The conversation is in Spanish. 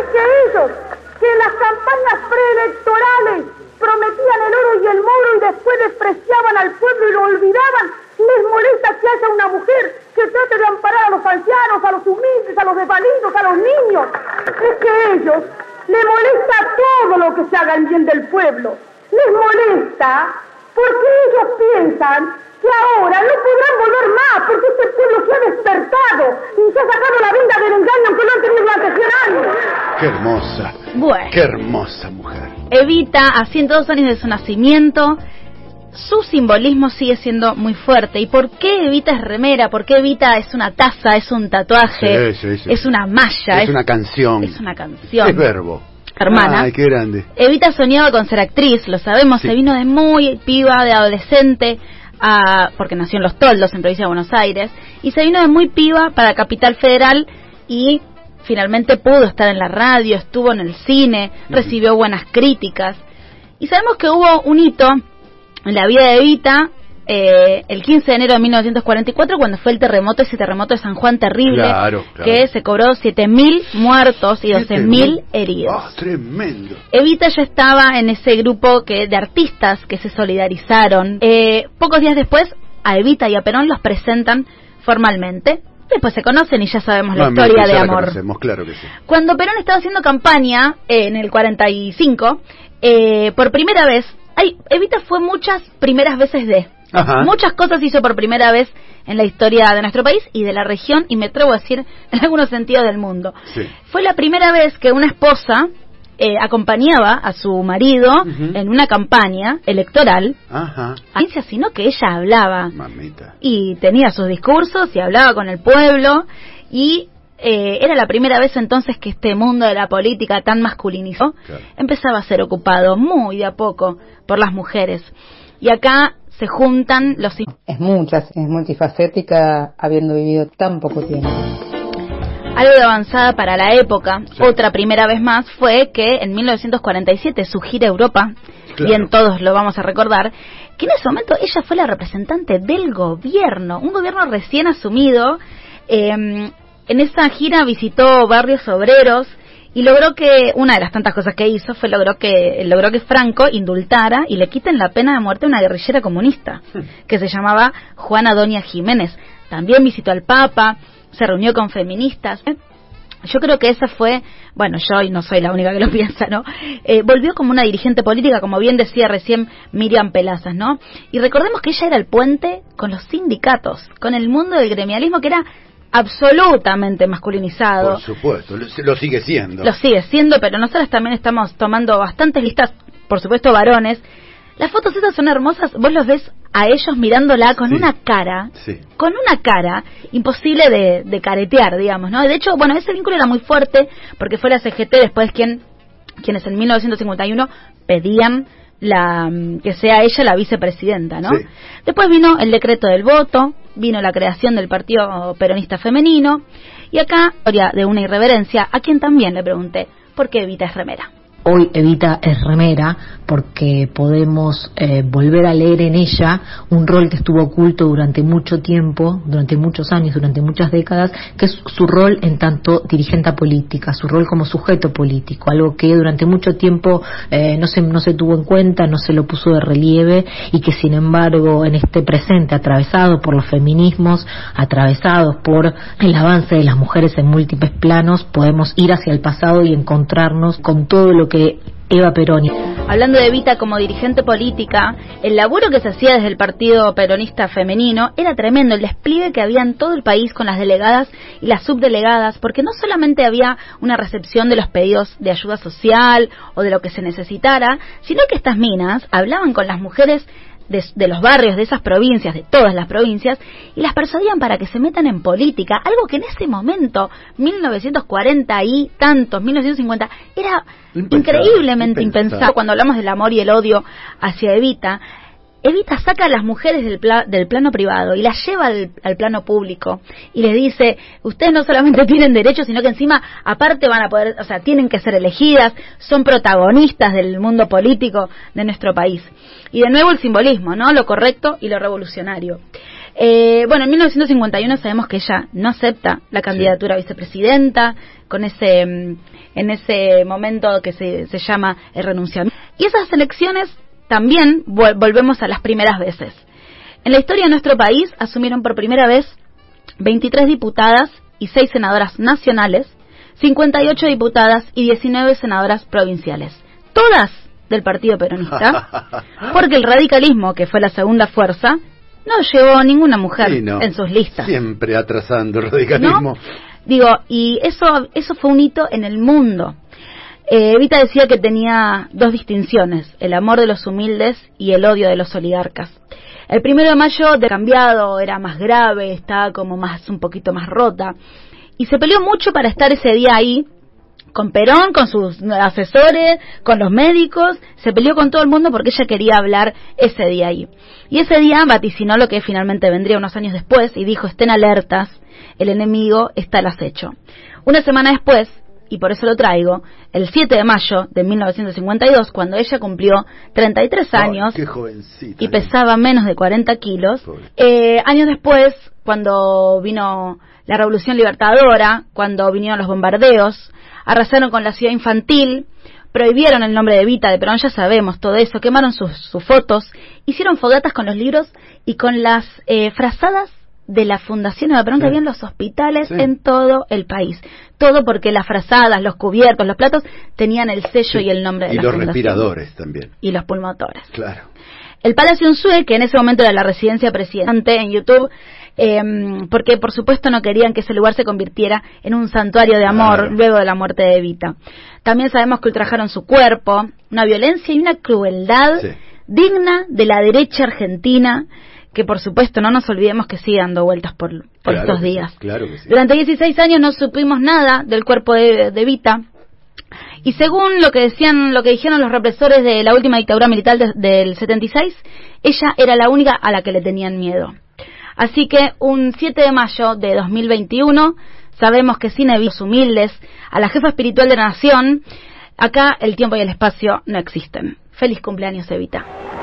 Es que ellos, que en las campañas preelectorales prometían el oro y el moro y después despreciaban al pueblo y lo olvidaban, les molesta que haya una mujer que trate de amparar a los ancianos, a los humildes, a los desvalidos, a los niños. Es que ellos les molesta todo lo que se haga en bien del pueblo. Les molesta porque ellos piensan que ahora no podrán volver más porque este pueblo se ha despertado y se ha sacado la venda del engaño aunque lo han tenido durante 100 años. Qué hermosa. Bueno. Qué hermosa mujer. Evita, a 102 años de su nacimiento, su simbolismo sigue siendo muy fuerte. ¿Y por qué Evita es remera? ¿Por qué Evita es una taza, es un tatuaje, Sí, sí, sí. es una malla? Es una canción. Es una canción. Es verbo. Hermana. Ay, qué grande. Evita soñaba con ser actriz, lo sabemos, se vino de muy piba, de adolescente, a- porque nació en Los Toldos, en provincia de Buenos Aires, y se vino de muy piba para Capital Federal y finalmente pudo estar en la radio, estuvo en el cine, recibió buenas críticas. Y sabemos que hubo un hito en la vida de Evita eh, el 15 de enero de 1944 cuando fue el terremoto, ese terremoto de San Juan terrible, Claro, claro. que se cobró 7.000 muertos y 12.000 heridos. Ah, tremendo. Evita ya estaba en ese grupo que de artistas que se solidarizaron. Eh, pocos días después, a Evita y a Perón los presentan formalmente. Después se conocen y ya sabemos la Mamita, historia de amor. conocemos, claro que sí. Cuando Perón estaba haciendo campaña eh, en el 45, eh, por primera vez, ay, Evita fue muchas primeras veces de. Ajá. Muchas cosas hizo por primera vez en la historia de nuestro país y de la región y me atrevo a decir en algunos sentidos del mundo. Sí. Fue la primera vez que una esposa eh, acompañaba a su marido en una campaña electoral, Ajá. sino que ella hablaba Mamita. y tenía sus discursos y hablaba con el pueblo y eh, era la primera vez entonces que este mundo de la política tan masculinizado Claro. empezaba a ser ocupado muy de a poco por las mujeres. Y acá se juntan los Es muchas, es multifacética habiendo vivido tan poco tiempo. Algo de avanzada para la época. Otra primera vez más fue que en 1947 su gira Europa, Claro. bien todos lo vamos a recordar, que en ese momento ella fue la representante del gobierno, un gobierno recién asumido. eh, en esa gira visitó barrios obreros y logró que una de las tantas cosas que hizo fue logró que logró que Franco indultara y le quiten la pena de muerte a una guerrillera comunista que se llamaba Juana Doña Jiménez. También visitó al Papa, se reunió con feministas. Yo creo que esa fue, bueno, yo y no soy la única que lo piensa, ¿no? Eh, volvió como una dirigente política, como bien decía recién Miriam Pelazas, ¿no? Y recordemos que ella era el puente con los sindicatos, con el mundo del gremialismo que era absolutamente masculinizado. Por supuesto, lo, lo sigue siendo. Lo sigue siendo, pero nosotros también estamos tomando bastantes listas, por supuesto varones. Las fotos esas son hermosas, vos los ves a ellos mirándola con Sí. una cara, Sí. con una cara imposible de, de caretear, digamos, ¿no? De hecho, bueno, ese vínculo era muy fuerte porque fue la CGT después quien, quienes en 1951 pedían la mm, que sea ella la vicepresidenta, ¿no? Sí. Después vino el decreto del voto, vino la creación del Partido Peronista Femenino y acá, historia de una irreverencia, a quien también le pregunté, ¿por qué Evita es remera? Hoy Evita es remera porque podemos eh, volver a leer en ella un rol que estuvo oculto durante mucho tiempo, durante muchos años, durante muchas décadas, que es su rol en tanto dirigente política, su rol como sujeto político, algo que durante mucho tiempo eh, no, se, no se tuvo en cuenta, no se lo puso de relieve y que sin embargo en este presente atravesado por los feminismos, atravesados por el avance de las mujeres en múltiples planos, podemos ir hacia el pasado y encontrarnos con todo lo que Eva Perón Hablando de Evita como dirigente política, el laburo que se hacía desde el Partido Peronista Femenino era tremendo, el despliegue que había en todo el país con las delegadas y las subdelegadas, porque no solamente había una recepción de los pedidos de ayuda social o de lo que se necesitara, sino que estas minas hablaban con las mujeres de, de los barrios de esas provincias, de todas las provincias, y las persuadían para que se metan en política, algo que en ese momento, 1940 y tantos, 1950, era increíblemente impensable. impensado cuando hablamos del amor y el odio hacia Evita. Evita saca a las mujeres del, pla- del plano privado y las lleva al, al plano público y les dice, ustedes no solamente tienen derechos, sino que encima aparte van a poder, o sea, tienen que ser elegidas, son protagonistas del mundo político de nuestro país. Y de nuevo el simbolismo, ¿no? Lo correcto y lo revolucionario. Eh, bueno, en 1951 sabemos que ella no acepta la candidatura a vicepresidenta con ese mm, en ese momento que se, se llama el renunciamiento. Y esas elecciones también volvemos a las primeras veces. En la historia de nuestro país asumieron por primera vez 23 diputadas y 6 senadoras nacionales, 58 diputadas y 19 senadoras provinciales. Todas del Partido Peronista, porque el radicalismo, que fue la segunda fuerza, no llevó ninguna mujer en sus listas. Siempre atrasando el radicalismo. Digo, y eso, eso fue un hito en el mundo. Eh, Evita decía que tenía dos distinciones, el amor de los humildes y el odio de los oligarcas. El primero de mayo de cambiado, era más grave, estaba como más, un poquito más rota. Y se peleó mucho para estar ese día ahí, con Perón, con sus asesores, con los médicos, se peleó con todo el mundo porque ella quería hablar ese día ahí. Y ese día vaticinó lo que finalmente vendría unos años después y dijo, estén alertas, el enemigo está al acecho. Una semana después, y por eso lo traigo, el 7 de mayo de 1952, cuando ella cumplió 33 años y pesaba menos de 40 kilos. Eh, años después, cuando vino la Revolución Libertadora, cuando vinieron los bombardeos, arrasaron con la ciudad infantil, prohibieron el nombre de Vita de Perón, ya sabemos todo eso, quemaron sus, fotos, hicieron fogatas con los libros y con las eh, frazadas de la Fundación de Perón que había en los hospitales en todo el país. Todo porque las frazadas, los cubiertos, los platos tenían el sello y el nombre de y la los respiradores también. Y los pulmotores. Claro. El Palacio Unzue, que en ese momento era la residencia presidente en YouTube, em, porque por supuesto no querían que ese lugar se convirtiera en un santuario de amor luego de la muerte de Evita. También sabemos que ultrajaron su cuerpo, una violencia y una crueldad digna de la derecha argentina que por supuesto no nos olvidemos que sigue dando vueltas por, estos días. claro Durante 16 años no supimos nada del cuerpo de, de, Vita. Y según lo que decían, lo que dijeron los represores de la última dictadura militar del 76, ella era la única a la que le tenían miedo. Así que un 7 de mayo de 2021 sabemos que sin evitos humildes a la jefa espiritual de la nación, acá el tiempo y el espacio no existen. Feliz cumpleaños, Evita.